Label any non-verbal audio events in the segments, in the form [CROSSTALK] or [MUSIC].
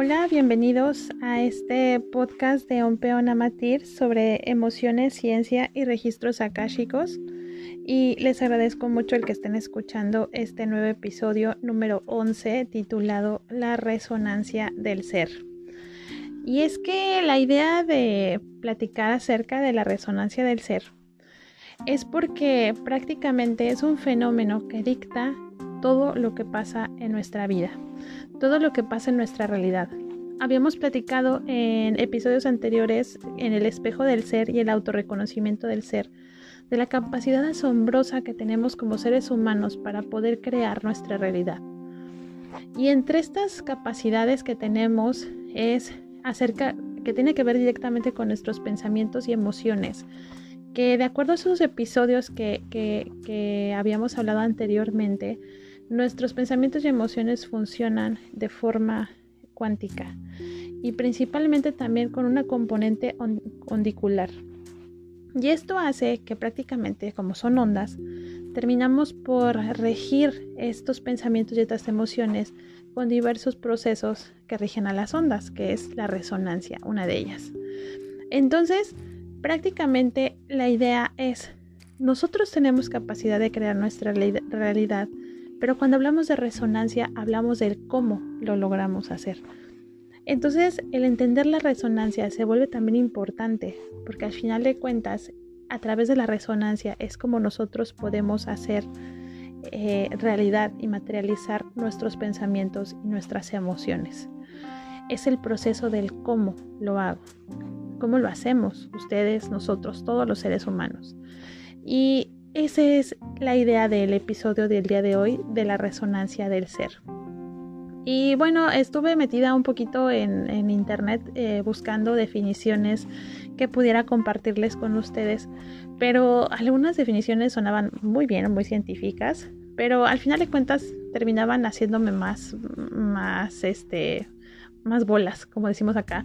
Hola, bienvenidos a este podcast de Ompeon Amatir sobre emociones, ciencia y registros akáshicos. Y les agradezco mucho el que estén escuchando este nuevo episodio número 11 titulado La resonancia del ser. Y es que la idea de platicar acerca de la resonancia del ser es porque prácticamente es un fenómeno que dicta todo lo que pasa en nuestra vida, todo lo que pasa en nuestra realidad. Habíamos platicado en episodios anteriores en el espejo del ser y el autorreconocimiento del ser, de la capacidad asombrosa que tenemos como seres humanos para poder crear nuestra realidad. Y entre estas capacidades que tenemos es acerca que tiene que ver directamente con nuestros pensamientos y emociones, que de acuerdo a esos episodios que, que habíamos hablado anteriormente, Nuestros pensamientos y emociones funcionan de forma cuántica y principalmente también con una componente ondicular. Y esto hace que prácticamente, como son ondas, terminamos por regir estos pensamientos y estas emociones con diversos procesos que rigen a las ondas, que es la resonancia, una de ellas. Entonces, prácticamente la idea es, nosotros tenemos capacidad de crear nuestra realidad pero cuando hablamos de resonancia, hablamos del cómo lo logramos hacer. Entonces, el entender la resonancia se vuelve también importante, porque al final de cuentas, a través de la resonancia es como nosotros podemos hacer eh, realidad y materializar nuestros pensamientos y nuestras emociones. Es el proceso del cómo lo hago, cómo lo hacemos ustedes, nosotros, todos los seres humanos. Y esa es la idea del episodio del día de hoy de la resonancia del ser. Y bueno, estuve metida un poquito en, internet eh, buscando definiciones que pudiera compartirles con ustedes, pero algunas definiciones sonaban muy bien, muy científicas, pero al final de cuentas terminaban haciéndome más, más, este, más bolas, como decimos acá.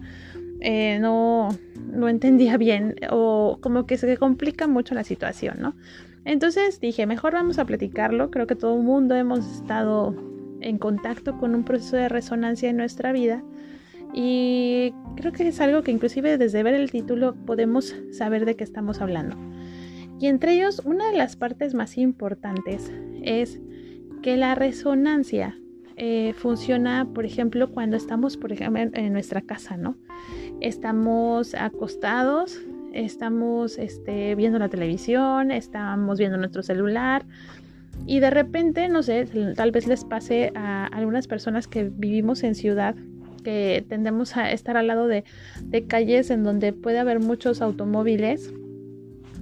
Eh, no, no entendía bien o como que se complica mucho la situación, ¿no? Entonces dije, mejor vamos a platicarlo. Creo que todo el mundo hemos estado en contacto con un proceso de resonancia en nuestra vida. Y creo que es algo que inclusive desde ver el título podemos saber de qué estamos hablando. Y entre ellos, una de las partes más importantes es que la resonancia eh, funciona, por ejemplo, cuando estamos, por ejemplo, en nuestra casa, ¿no? Estamos acostados, estamos este, viendo la televisión, estamos viendo nuestro celular y de repente, no sé, tal vez les pase a algunas personas que vivimos en ciudad que tendemos a estar al lado de, calles en donde puede haber muchos automóviles.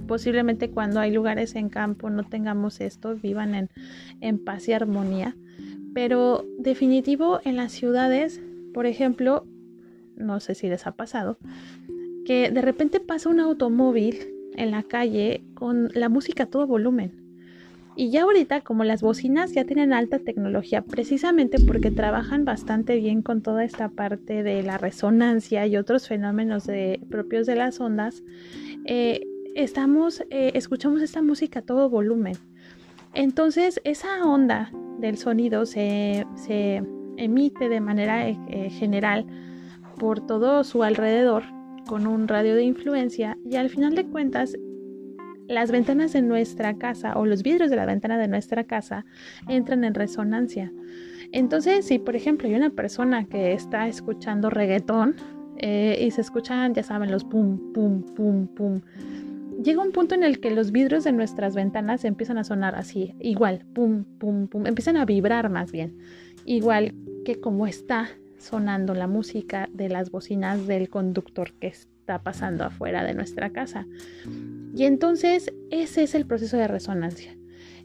Posiblemente cuando hay lugares en campo no tengamos esto, vivan en, en paz y armonía. Pero definitivo en las ciudades, por ejemplo, no sé si les ha pasado, que de repente pasa un automóvil en la calle con la música a todo volumen. Y ya ahorita como las bocinas ya tienen alta tecnología, precisamente porque trabajan bastante bien con toda esta parte de la resonancia y otros fenómenos propios de las ondas, eh, estamos, eh, escuchamos esta música a todo volumen. Entonces esa onda del sonido se, emite de manera eh, general por todo su alrededor con un radio de influencia y al final de cuentas las ventanas de nuestra casa o los vidrios de la ventana de nuestra casa entran en resonancia. Entonces, si por ejemplo hay una persona que está escuchando reggaetón eh, y se escuchan, ya saben, los pum, pum, pum, pum, llega un punto en el que los vidrios de nuestras ventanas empiezan a sonar así, igual, pum, pum, pum, empiezan a vibrar más bien, igual que como está sonando la música de las bocinas del conductor que está pasando afuera de nuestra casa. Y entonces ese es el proceso de resonancia.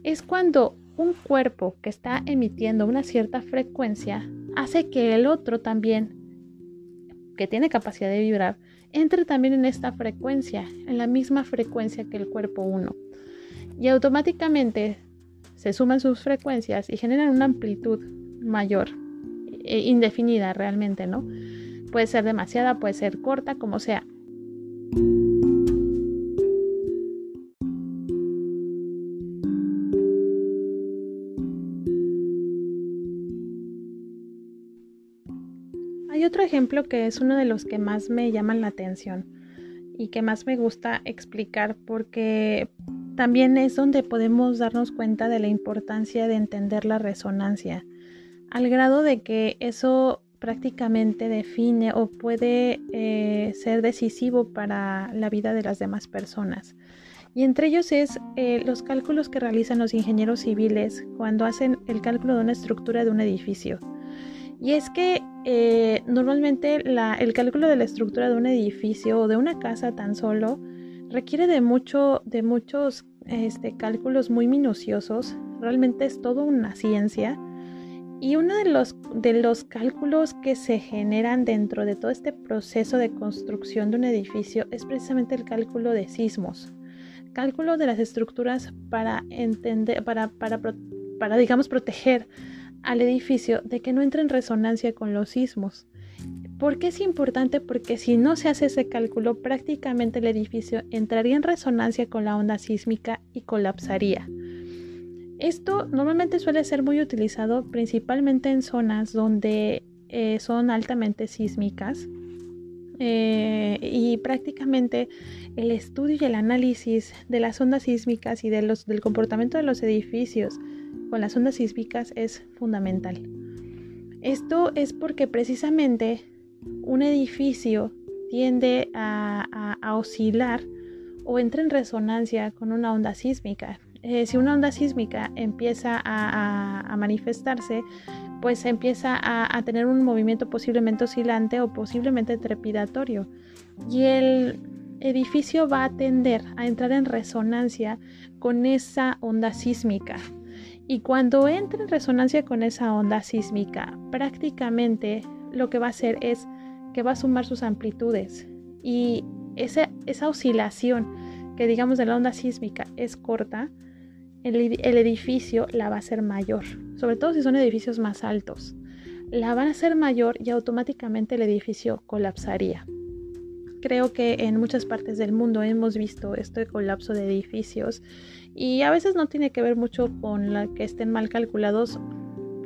Es cuando un cuerpo que está emitiendo una cierta frecuencia hace que el otro también, que tiene capacidad de vibrar, entre también en esta frecuencia, en la misma frecuencia que el cuerpo 1. Y automáticamente se suman sus frecuencias y generan una amplitud mayor indefinida realmente, ¿no? Puede ser demasiada, puede ser corta, como sea. Hay otro ejemplo que es uno de los que más me llaman la atención y que más me gusta explicar porque también es donde podemos darnos cuenta de la importancia de entender la resonancia, al grado de que eso prácticamente define o puede eh, ser decisivo para la vida de las demás personas. Y entre ellos es eh, los cálculos que realizan los ingenieros civiles cuando hacen el cálculo de una estructura de un edificio. Y es que eh, normalmente el cálculo de la estructura de un edificio o de una casa tan solo requiere de, mucho, de muchos este, cálculos muy minuciosos. Realmente es todo una ciencia. Y uno de los, de los cálculos que se generan dentro de todo este proceso de construcción de un edificio es precisamente el cálculo de sismos. Cálculo de las estructuras para entender, para, para, para digamos, proteger al edificio de que no entre en resonancia con los sismos. ¿Por qué es importante? Porque si no se hace ese cálculo, prácticamente el edificio entraría en resonancia con la onda sísmica y colapsaría. Esto normalmente suele ser muy utilizado principalmente en zonas donde eh, son altamente sísmicas eh, y prácticamente el estudio y el análisis de las ondas sísmicas y del comportamiento de los edificios con las ondas sísmicas es fundamental. Esto es porque precisamente un edificio tiende a, oscilar o entra en resonancia con una onda sísmica. Eh, si una onda sísmica empieza a, manifestarse, pues empieza a, tener un movimiento posiblemente oscilante o posiblemente trepidatorio. Y el edificio va a tender a entrar en resonancia con esa onda sísmica. Y cuando entre en resonancia con esa onda sísmica, prácticamente lo que va a hacer es que va a sumar sus amplitudes. Y esa, esa oscilación que digamos de la onda sísmica es corta, el, edificio la va a hacer mayor, sobre todo si son edificios más altos. La van a hacer mayor y automáticamente el edificio colapsaría. Creo que en muchas partes del mundo hemos visto este colapso de edificios y a veces no tiene que ver mucho con que estén mal calculados.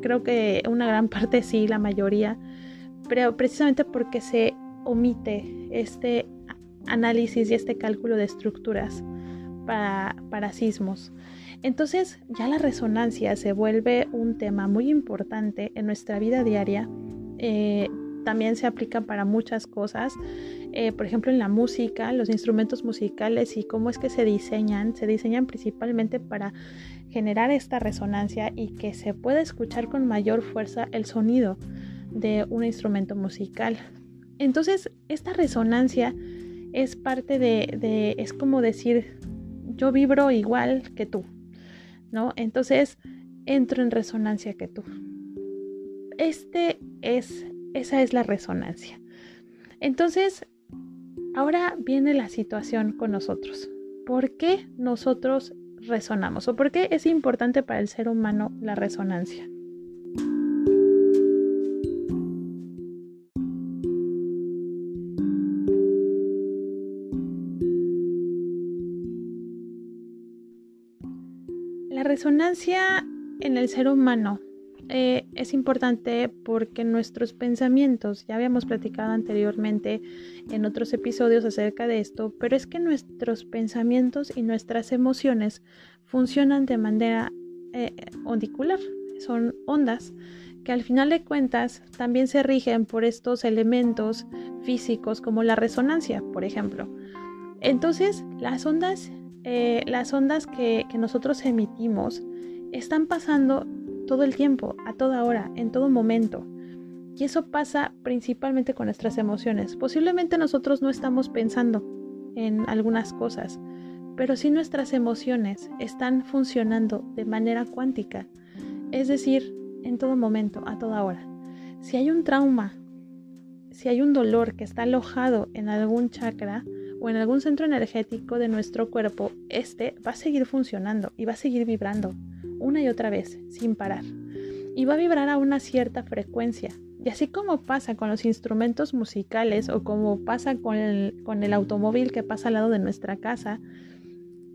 Creo que una gran parte sí, la mayoría, pero precisamente porque se omite este análisis y este cálculo de estructuras para, para sismos. Entonces ya la resonancia se vuelve un tema muy importante en nuestra vida diaria. Eh, también se aplica para muchas cosas, eh, por ejemplo en la música, los instrumentos musicales y cómo es que se diseñan, se diseñan principalmente para generar esta resonancia y que se pueda escuchar con mayor fuerza el sonido de un instrumento musical. Entonces, esta resonancia es parte de, de es como decir, yo vibro igual que tú, ¿no? Entonces, entro en resonancia que tú. Este es esa es la resonancia. Entonces, ahora viene la situación con nosotros. ¿Por qué nosotros resonamos? ¿O por qué es importante para el ser humano la resonancia? Resonancia en el ser humano eh, es importante porque nuestros pensamientos, ya habíamos platicado anteriormente en otros episodios acerca de esto, pero es que nuestros pensamientos y nuestras emociones funcionan de manera eh, ondicular, son ondas que al final de cuentas también se rigen por estos elementos físicos como la resonancia, por ejemplo. Entonces, las ondas, eh, las ondas que, que nosotros emitimos están pasando todo el tiempo, a toda hora, en todo momento. Y eso pasa principalmente con nuestras emociones. Posiblemente nosotros no estamos pensando en algunas cosas, pero sí nuestras emociones están funcionando de manera cuántica, es decir, en todo momento, a toda hora. Si hay un trauma, si hay un dolor que está alojado en algún chakra o en algún centro energético de nuestro cuerpo, este va a seguir funcionando y va a seguir vibrando una y otra vez, sin parar. Y va a vibrar a una cierta frecuencia. Y así como pasa con los instrumentos musicales o como pasa con el, con el automóvil que pasa al lado de nuestra casa,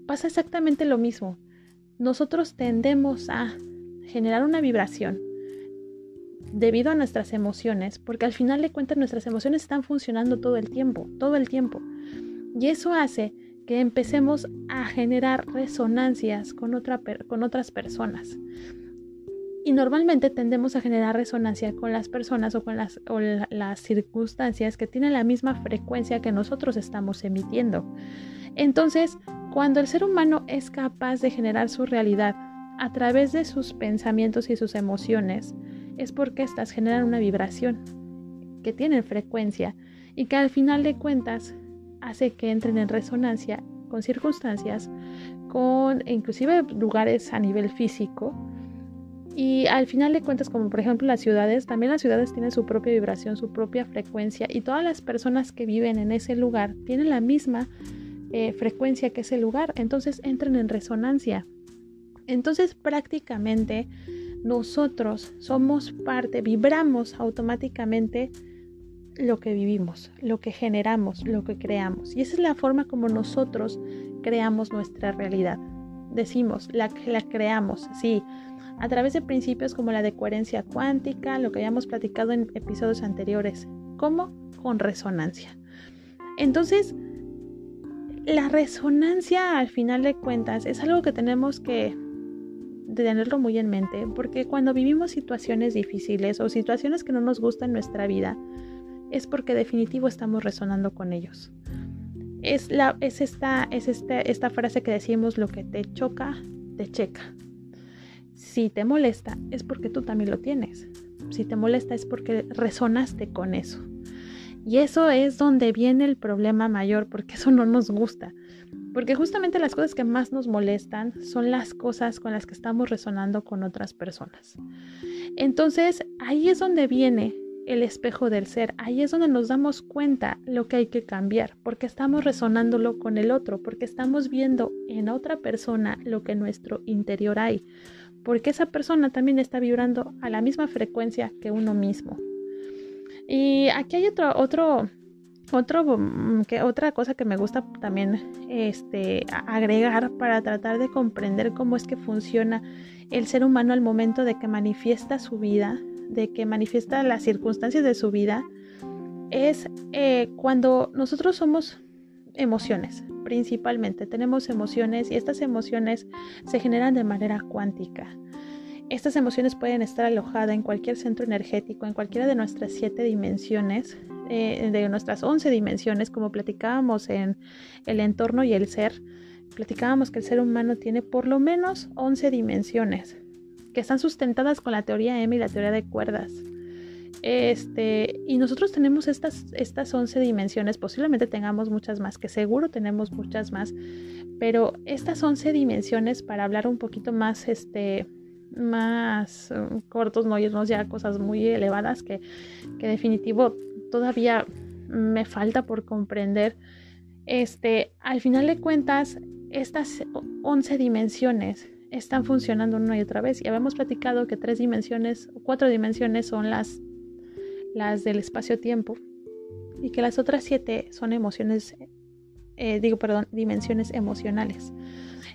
pasa exactamente lo mismo. Nosotros tendemos a generar una vibración debido a nuestras emociones, porque al final de cuentas nuestras emociones están funcionando todo el tiempo, todo el tiempo. Y eso hace que empecemos a generar resonancias con, otra, con otras personas. Y normalmente tendemos a generar resonancia con las personas o con las, las circunstancias que tienen la misma frecuencia que nosotros estamos emitiendo. Entonces, cuando el ser humano es capaz de generar su realidad a través de sus pensamientos y sus emociones, es porque éstas generan una vibración que tienen frecuencia y que al final de cuentas hace que entren en resonancia con circunstancias, con inclusive lugares a nivel físico y al final de cuentas, como por ejemplo las ciudades, también las ciudades tienen su propia vibración, su propia frecuencia y todas las personas que viven en ese lugar tienen la misma eh, frecuencia que ese lugar, entonces entran en resonancia. Entonces prácticamente nosotros somos parte, vibramos automáticamente lo que vivimos, lo que generamos, lo que creamos. Y esa es la forma como nosotros creamos nuestra realidad. Decimos, la, la creamos, sí a través de principios como la de coherencia cuántica, lo que habíamos platicado en episodios anteriores, como con resonancia. Entonces, la resonancia al final de cuentas es algo que tenemos que tenerlo muy en mente, porque cuando vivimos situaciones difíciles o situaciones que no nos gustan en nuestra vida, es porque definitivo estamos resonando con ellos. Es, la, es, esta, es este, esta frase que decimos, lo que te choca, te checa. Si te molesta, es porque tú también lo tienes. Si te molesta, es porque resonaste con eso. Y eso es donde viene el problema mayor, porque eso no nos gusta. Porque justamente las cosas que más nos molestan son las cosas con las que estamos resonando con otras personas. Entonces, ahí es donde viene el espejo del ser. Ahí es donde nos damos cuenta lo que hay que cambiar, porque estamos resonándolo con el otro, porque estamos viendo en otra persona lo que en nuestro interior hay porque esa persona también está vibrando a la misma frecuencia que uno mismo. Y aquí hay otro, otro, otro, mm, que, otra cosa que me gusta también este, agregar para tratar de comprender cómo es que funciona el ser humano al momento de que manifiesta su vida, de que manifiesta las circunstancias de su vida, es eh, cuando nosotros somos emociones, principalmente. Tenemos emociones y estas emociones se generan de manera cuántica. Estas emociones pueden estar alojadas en cualquier centro energético, en cualquiera de nuestras siete dimensiones, eh, de nuestras once dimensiones, como platicábamos en el entorno y el ser. Platicábamos que el ser humano tiene por lo menos once dimensiones, que están sustentadas con la teoría M y la teoría de cuerdas. Este, y nosotros tenemos estas, estas 11 dimensiones, posiblemente tengamos muchas más, que seguro tenemos muchas más, pero estas 11 dimensiones, para hablar un poquito más, este, más um, cortos, no irnos ya cosas muy elevadas que, que definitivo todavía me falta por comprender. Este, al final de cuentas, estas 11 dimensiones están funcionando una y otra vez. Y habíamos platicado que tres dimensiones, cuatro dimensiones son las las del espacio-tiempo, y que las otras siete son emociones, eh, digo, perdón, dimensiones emocionales.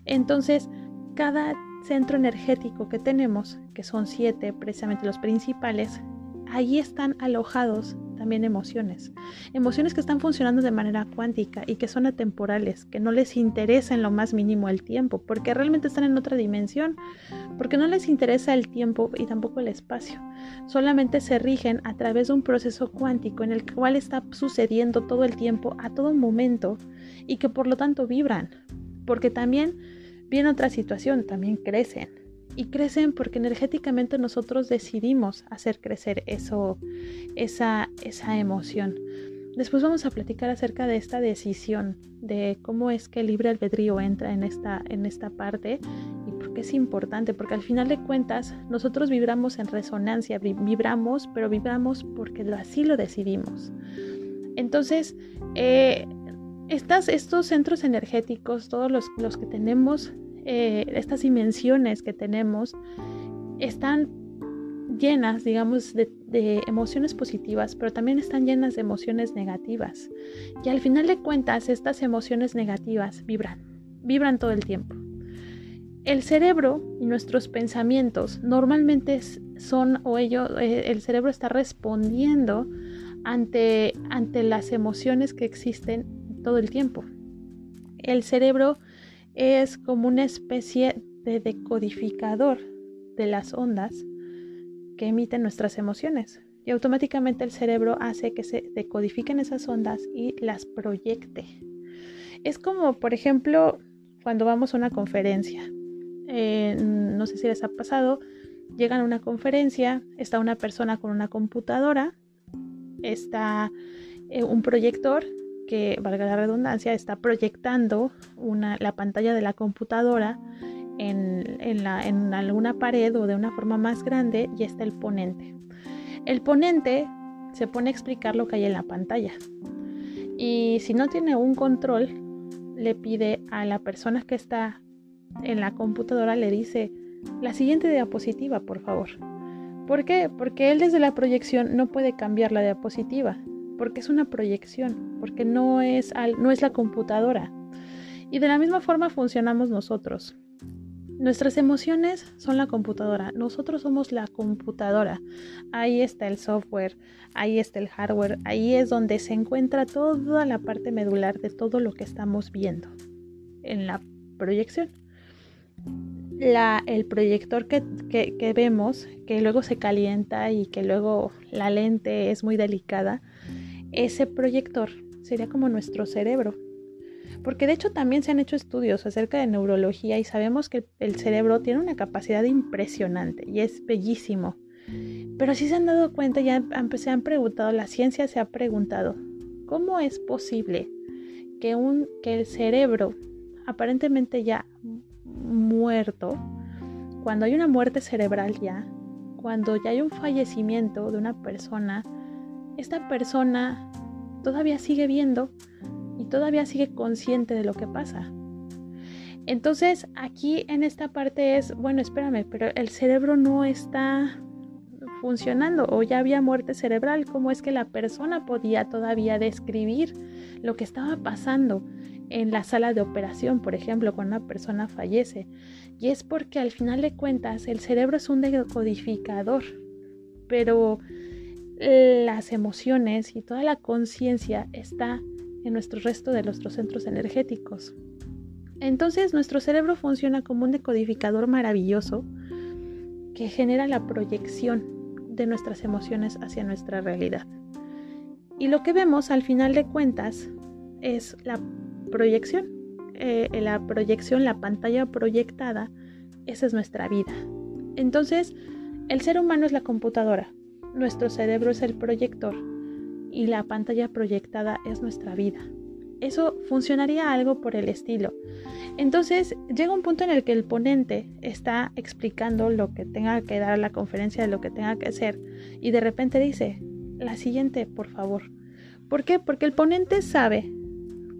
Entonces, cada centro energético que tenemos, que son siete, precisamente los principales, ahí están alojados también emociones. Emociones que están funcionando de manera cuántica y que son atemporales, que no les interesa en lo más mínimo el tiempo, porque realmente están en otra dimensión, porque no les interesa el tiempo y tampoco el espacio. Solamente se rigen a través de un proceso cuántico en el cual está sucediendo todo el tiempo, a todo momento, y que por lo tanto vibran, porque también viene otra situación, también crecen y crecen porque energéticamente nosotros decidimos hacer crecer eso, esa, esa emoción. Después vamos a platicar acerca de esta decisión, de cómo es que el libre albedrío entra en esta, en esta parte y por qué es importante, porque al final de cuentas nosotros vibramos en resonancia, vibramos, pero vibramos porque así lo decidimos. Entonces, eh, estas, estos centros energéticos, todos los, los que tenemos eh, estas dimensiones que tenemos están llenas, digamos, de, emociones positivas, pero también están llenas de emociones negativas. Y al final de cuentas, estas emociones negativas vibran, vibran todo el tiempo. El cerebro y nuestros pensamientos normalmente son o ellos, eh, el cerebro está respondiendo ante, ante las emociones que existen todo el tiempo. El cerebro es como una especie de decodificador de las ondas que emiten nuestras emociones. Y automáticamente el cerebro hace que se decodifiquen esas ondas y las proyecte. Es como, por ejemplo, cuando vamos a una conferencia. Eh, no sé si les ha pasado, llegan a una conferencia, está una persona con una computadora, está eh, un proyector que, valga la redundancia, está proyectando una, la pantalla de la computadora en, en alguna pared o de una forma más grande y está el ponente. El ponente se pone a explicar lo que hay en la pantalla. Y si no tiene un control, le pide a la persona que está en la computadora, le dice, la siguiente diapositiva, por favor. ¿Por qué? Porque él desde la proyección no puede cambiar la diapositiva, porque es una proyección, porque no es, no es la computadora. Y de la misma forma funcionamos nosotros. Nuestras emociones son la computadora, nosotros somos la computadora. Ahí está el software, ahí está el hardware, ahí es donde se encuentra toda la parte medular de todo lo que estamos viendo en la proyección. La, el proyector que, que vemos, que luego se calienta y que luego la lente es muy delicada, ese proyector sería como nuestro cerebro porque de hecho también se han hecho estudios acerca de neurología y sabemos que el cerebro tiene una capacidad impresionante y es bellísimo. Pero si se han dado cuenta, ya se han preguntado, la ciencia se ha preguntado, ¿cómo es posible que, un, que el cerebro, aparentemente ya muerto, cuando hay una muerte cerebral ya, cuando ya hay un fallecimiento de una persona, esta persona todavía sigue viendo y todavía sigue consciente de lo que pasa. Entonces aquí en esta parte es, bueno, espérame, pero el cerebro no está funcionando o ya había muerte cerebral, ¿cómo es que la persona podía todavía describir lo que estaba pasando en la sala de operación, por ejemplo, cuando una persona fallece? Y es porque al final de cuentas el cerebro es un decodificador, pero las emociones y toda la conciencia está en nuestro resto de nuestros centros energéticos. Entonces nuestro cerebro funciona como un decodificador maravilloso que genera la proyección de nuestras emociones hacia nuestra realidad. Y lo que vemos al final de cuentas es la proyección. Eh, la proyección, la pantalla proyectada, esa es nuestra vida. Entonces, el ser humano es la computadora, nuestro cerebro es el proyector y la pantalla proyectada es nuestra vida. Eso funcionaría algo por el estilo. Entonces llega un punto en el que el ponente está explicando lo que tenga que dar la conferencia, lo que tenga que hacer, y de repente dice, la siguiente, por favor. ¿Por qué? Porque el ponente sabe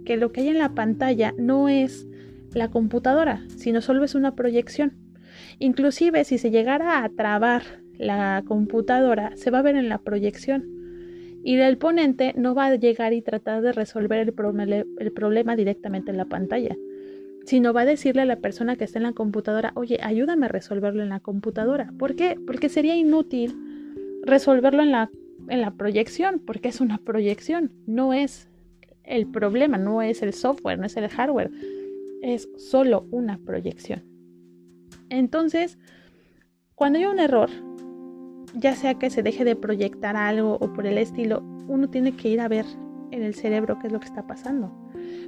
que lo que hay en la pantalla no es la computadora, sino solo es una proyección. Inclusive si se llegara a trabar la computadora, se va a ver en la proyección y el ponente no va a llegar y tratar de resolver el, problema directamente en la pantalla, sino va a decirle a la persona que está en la computadora, oye, ayúdame a resolverlo en la computadora. ¿Por qué? Porque sería inútil resolverlo en la, en la proyección, porque es una proyección, no es el problema, no es el software, no es el hardware, es solo una proyección. Entonces, cuando hay un error, ya sea que se deje de proyectar algo o por el estilo, uno tiene que ir a ver en el cerebro qué es lo que está pasando.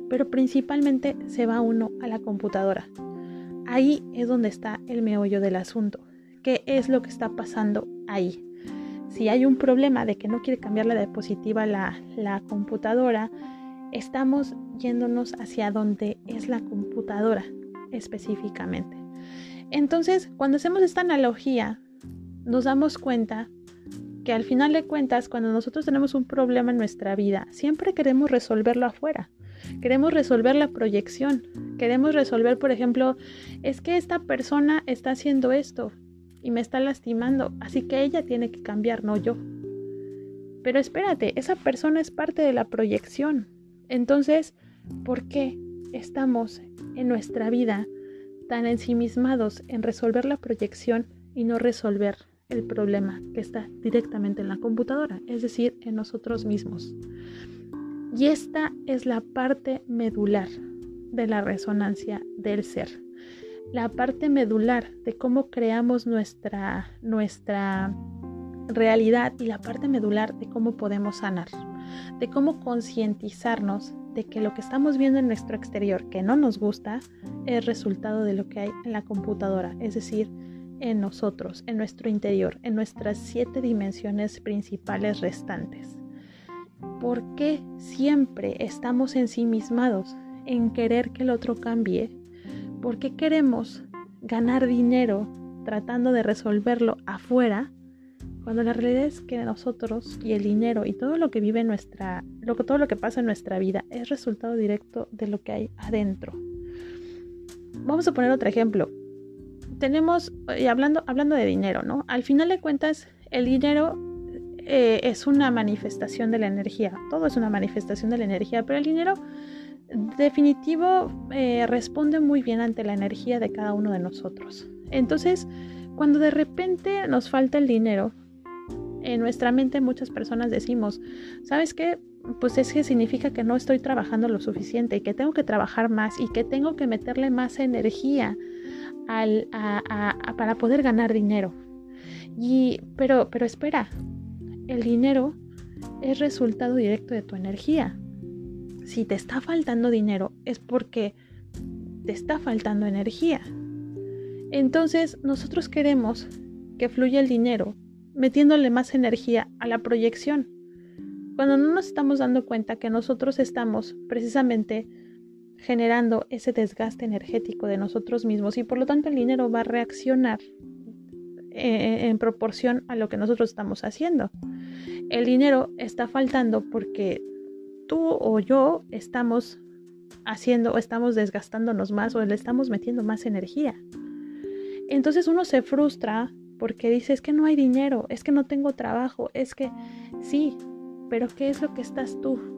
Pero principalmente se va uno a la computadora. Ahí es donde está el meollo del asunto. ¿Qué es lo que está pasando ahí? Si hay un problema de que no quiere cambiar la diapositiva la, la computadora, estamos yéndonos hacia donde es la computadora específicamente. Entonces, cuando hacemos esta analogía nos damos cuenta que al final de cuentas, cuando nosotros tenemos un problema en nuestra vida, siempre queremos resolverlo afuera. Queremos resolver la proyección. Queremos resolver, por ejemplo, es que esta persona está haciendo esto y me está lastimando, así que ella tiene que cambiar, no yo. Pero espérate, esa persona es parte de la proyección. Entonces, ¿por qué estamos en nuestra vida tan ensimismados en resolver la proyección y no resolver el problema que está directamente en la computadora, es decir, en nosotros mismos. Y esta es la parte medular de la resonancia del ser. La parte medular de cómo creamos nuestra, nuestra realidad y la parte medular de cómo podemos sanar, de cómo concientizarnos de que lo que estamos viendo en nuestro exterior que no nos gusta es resultado de lo que hay en la computadora, es decir, en nosotros, en nuestro interior, en nuestras siete dimensiones principales restantes. ¿Por qué siempre estamos ensimismados en querer que el otro cambie? ¿Por qué queremos ganar dinero tratando de resolverlo afuera? Cuando la realidad es que nosotros y el dinero y todo lo que vive nuestra, todo lo que pasa en nuestra vida es resultado directo de lo que hay adentro. Vamos a poner otro ejemplo. Tenemos, y hablando, hablando de dinero, ¿no? Al final de cuentas, el dinero eh, es una manifestación de la energía. Todo es una manifestación de la energía, pero el dinero definitivo eh, responde muy bien ante la energía de cada uno de nosotros. Entonces, cuando de repente nos falta el dinero, en nuestra mente muchas personas decimos, ¿sabes qué? Pues es que significa que no estoy trabajando lo suficiente y que tengo que trabajar más y que tengo que meterle más energía para poder ganar dinero. Y, pero, pero espera, el dinero es resultado directo de tu energía. Si te está faltando dinero es porque te está faltando energía. Entonces nosotros queremos que fluya el dinero metiéndole más energía a la proyección, cuando no nos estamos dando cuenta que nosotros estamos precisamente generando ese desgaste energético de nosotros mismos y por lo tanto el dinero va a reaccionar eh, en proporción a lo que nosotros estamos haciendo. El dinero está faltando porque tú o yo estamos haciendo o estamos desgastándonos más o le estamos metiendo más energía. Entonces uno se frustra porque dice, es que no hay dinero, es que no tengo trabajo, es que sí, pero ¿qué es lo que estás tú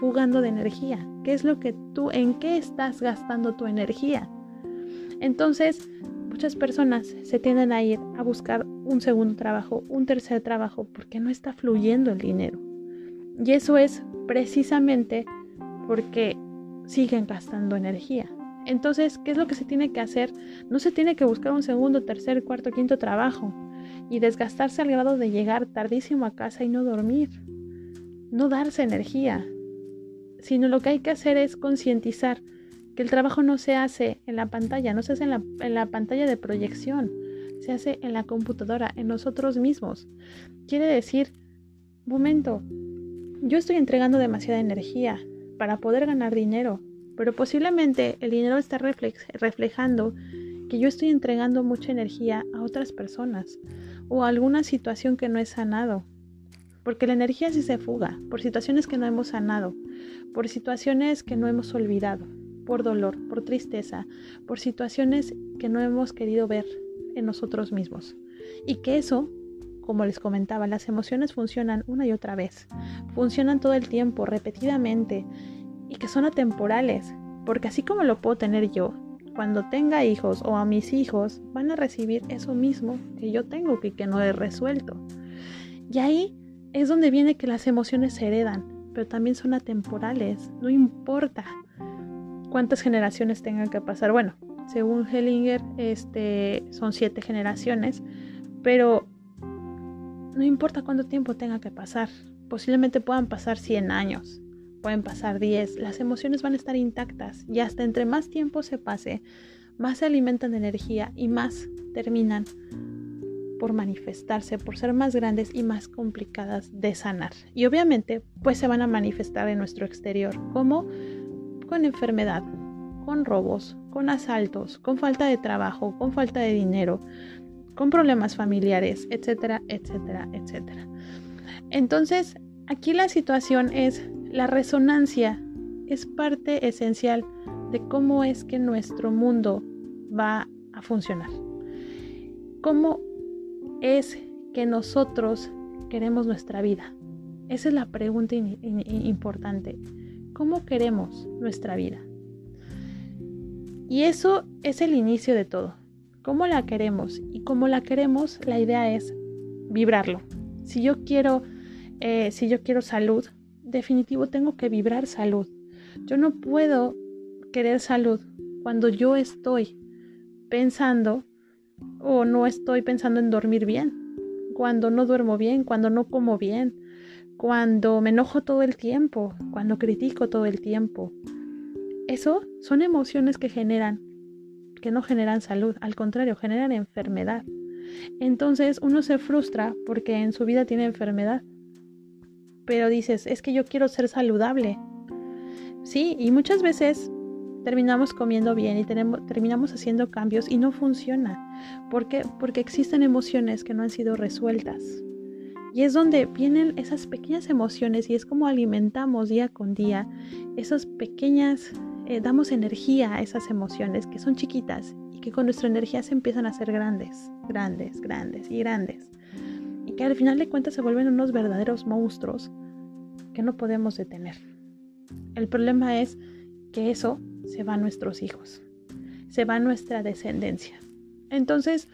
fugando de energía? ¿Qué es lo que tú, en qué estás gastando tu energía? Entonces, muchas personas se tienden a ir a buscar un segundo trabajo, un tercer trabajo, porque no está fluyendo el dinero. Y eso es precisamente porque siguen gastando energía. Entonces, ¿qué es lo que se tiene que hacer? No se tiene que buscar un segundo, tercer, cuarto, quinto trabajo y desgastarse al grado de llegar tardísimo a casa y no dormir. No darse energía, sino lo que hay que hacer es concientizar que el trabajo no se hace en la pantalla, no se hace en la, en la, pantalla de proyección, se hace en la computadora, en nosotros mismos. Quiere decir, momento, yo estoy entregando demasiada energía para poder ganar dinero, pero posiblemente el dinero está reflejando que yo estoy entregando mucha energía a otras personas o a alguna situación que no he sanado. Porque la energía sí se fuga por situaciones que no hemos sanado, por situaciones que no hemos olvidado, por dolor, por tristeza, por situaciones que no hemos querido ver en nosotros mismos. Y que eso, como les comentaba, las emociones funcionan una y otra vez, funcionan todo el tiempo, repetidamente, y que son atemporales, porque así como lo puedo tener yo, cuando tenga hijos o a mis hijos van a recibir eso mismo que yo tengo que no he resuelto. Y ahí es donde viene que las emociones se heredan, pero también son atemporales, no importa cuántas generaciones tengan que pasar. Bueno, según Hellinger, este, son siete generaciones, pero no importa cuánto tiempo tenga que pasar, posiblemente puedan pasar 100 años, pueden pasar 10, las emociones van a estar intactas y hasta entre más tiempo se pase, más se alimentan de energía y más terminan por manifestarse, por ser más grandes y más complicadas de sanar. Y obviamente, pues se van a manifestar en nuestro exterior, como con enfermedad, con robos, con asaltos, con falta de trabajo, con falta de dinero, con problemas familiares, etcétera, etcétera, etcétera. Entonces, aquí la situación es la resonancia es parte esencial de cómo es que nuestro mundo va a funcionar. ¿Cómo es que nosotros queremos nuestra vida? Esa es la pregunta importante. ¿Cómo queremos nuestra vida? Y eso es el inicio de todo. ¿Cómo la queremos? Y como la queremos, la idea es vibrarlo. Si yo quiero, eh, si yo quiero salud, definitivo tengo que vibrar salud. Yo no puedo querer salud cuando yo estoy pensando o no estoy pensando en dormir bien, cuando no duermo bien, cuando no como bien, cuando me enojo todo el tiempo, cuando critico todo el tiempo. Eso son emociones que generan, que no generan salud, al contrario, generan enfermedad. Entonces uno se frustra porque en su vida tiene enfermedad. Pero dices, es que yo quiero ser saludable. Sí, y muchas veces terminamos comiendo bien y tenemos, terminamos haciendo cambios y no funciona. ¿Por qué? Porque existen emociones que no han sido resueltas. Y es donde vienen esas pequeñas emociones y es como alimentamos día con día esas pequeñas, eh, damos energía a esas emociones que son chiquitas y que con nuestra energía se empiezan a hacer grandes, grandes, grandes y grandes. Y que al final de cuentas se vuelven unos verdaderos monstruos que no podemos detener. El problema es que eso se va a nuestros hijos, se va nuestra descendencia. Entonces,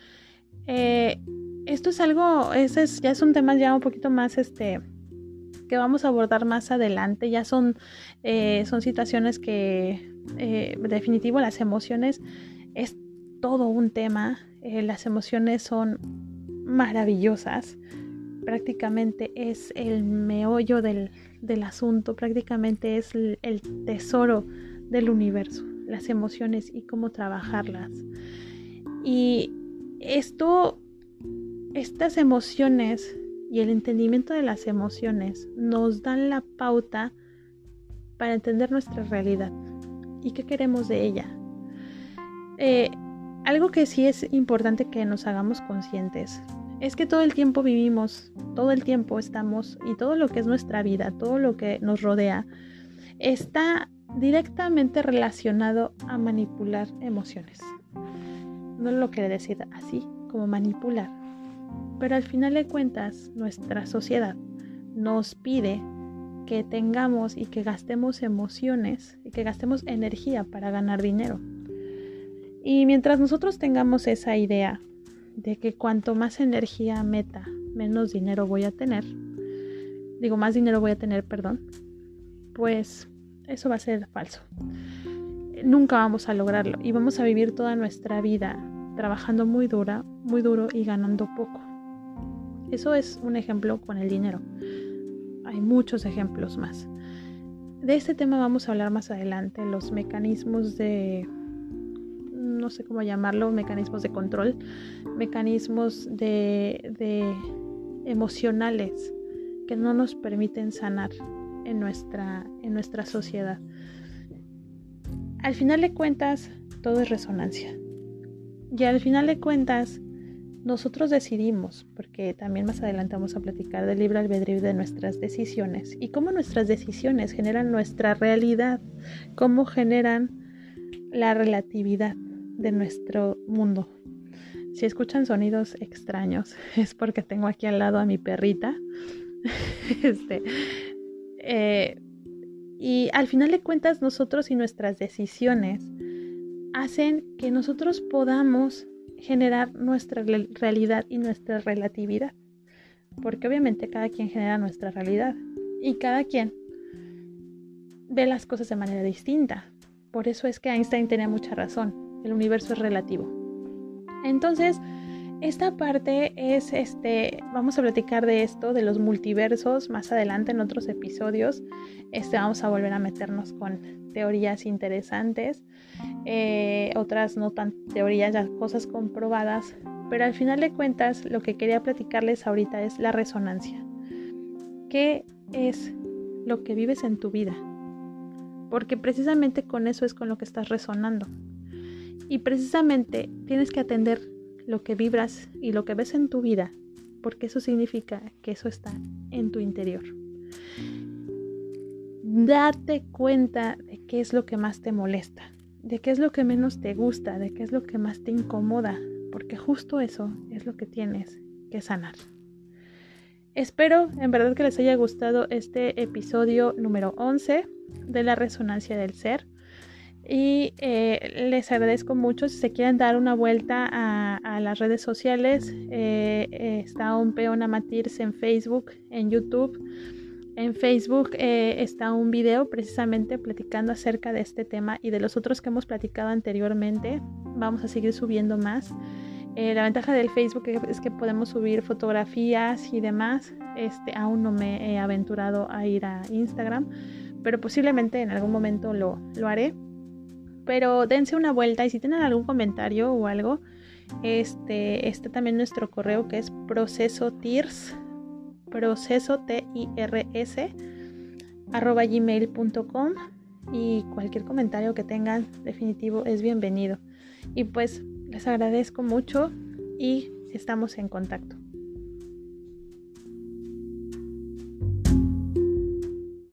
eh, esto es algo, ese es, ya es un tema ya un poquito más, este, que vamos a abordar más adelante. Ya son, eh, son situaciones que, eh, definitivo, las emociones es todo un tema. las emociones son maravillosas. Prácticamente es el meollo del, del asunto, prácticamente es el, tesoro del universo, las emociones y cómo trabajarlas. Y esto, estas emociones y el entendimiento de las emociones nos dan la pauta para entender nuestra realidad y qué queremos de ella. Eh, algo que sí es importante que nos hagamos conscientes es que todo el tiempo vivimos, todo el tiempo estamos y todo lo que es nuestra vida, todo lo que nos rodea, está directamente relacionado a manipular emociones. No lo quiere decir así como manipular, pero al final de cuentas nuestra sociedad nos pide que tengamos y que gastemos emociones y que gastemos energía para ganar dinero. Y mientras nosotros tengamos esa idea de que cuanto más energía meta, menos dinero voy a tener, digo, más dinero voy a tener, perdón, pues eso va a ser falso. Nunca vamos a lograrlo y vamos a vivir toda nuestra vida trabajando muy dura, muy duro y ganando poco. Eso es un ejemplo con el dinero. Hay muchos ejemplos más. De este tema vamos a hablar más adelante, los mecanismos de no sé cómo llamarlo, mecanismos de control, mecanismos de, emocionales que no nos permiten sanar en nuestra, en nuestra sociedad. Al final de cuentas, todo es resonancia. Y al final de cuentas, nosotros decidimos, porque también más adelante vamos a platicar del libre albedrío de nuestras decisiones y cómo nuestras decisiones generan nuestra realidad, cómo generan la relatividad de nuestro mundo. Si escuchan sonidos extraños [LAUGHS] es porque tengo aquí al lado a mi perrita. [LAUGHS] este, eh, y al final de cuentas nosotros y nuestras decisiones hacen que nosotros podamos generar nuestra realidad y nuestra relatividad. Porque obviamente cada quien genera nuestra realidad y cada quien ve las cosas de manera distinta. Por eso es que Einstein tenía mucha razón el universo es relativo. Entonces, esta parte es este, vamos a platicar de esto, de los multiversos más adelante en otros episodios. Este, vamos a volver a meternos con teorías interesantes, eh, otras no tan teorías, ya cosas comprobadas. Pero al final de cuentas, lo que quería platicarles ahorita es la resonancia. ¿Qué es lo que vives en tu vida? Porque precisamente con eso es con lo que estás resonando. Y precisamente tienes que atender lo que vibras y lo que ves en tu vida, porque eso significa que eso está en tu interior. Date cuenta de qué es lo que más te molesta, de qué es lo que menos te gusta, de qué es lo que más te incomoda, porque justo eso es lo que tienes que sanar. Espero en verdad que les haya gustado este episodio número 11 de la resonancia del ser. Y eh, les agradezco mucho si se quieren dar una vuelta a, las redes sociales. Eh, está un peón amatirs en Facebook, en YouTube. En Facebook está un video precisamente platicando acerca de este tema y de los otros que hemos platicado anteriormente. Vamos a seguir subiendo más. Eh, la ventaja del Facebook es que podemos subir fotografías y demás. Este, aún no me he aventurado a ir a Instagram, pero posiblemente en algún momento lo, lo haré. Pero dense una vuelta y si tienen algún comentario o algo, este, está también nuestro correo que es proceso proceso t i r s arroba gmail.com y cualquier comentario que tengan definitivo es bienvenido. Y pues les agradezco mucho y estamos en contacto.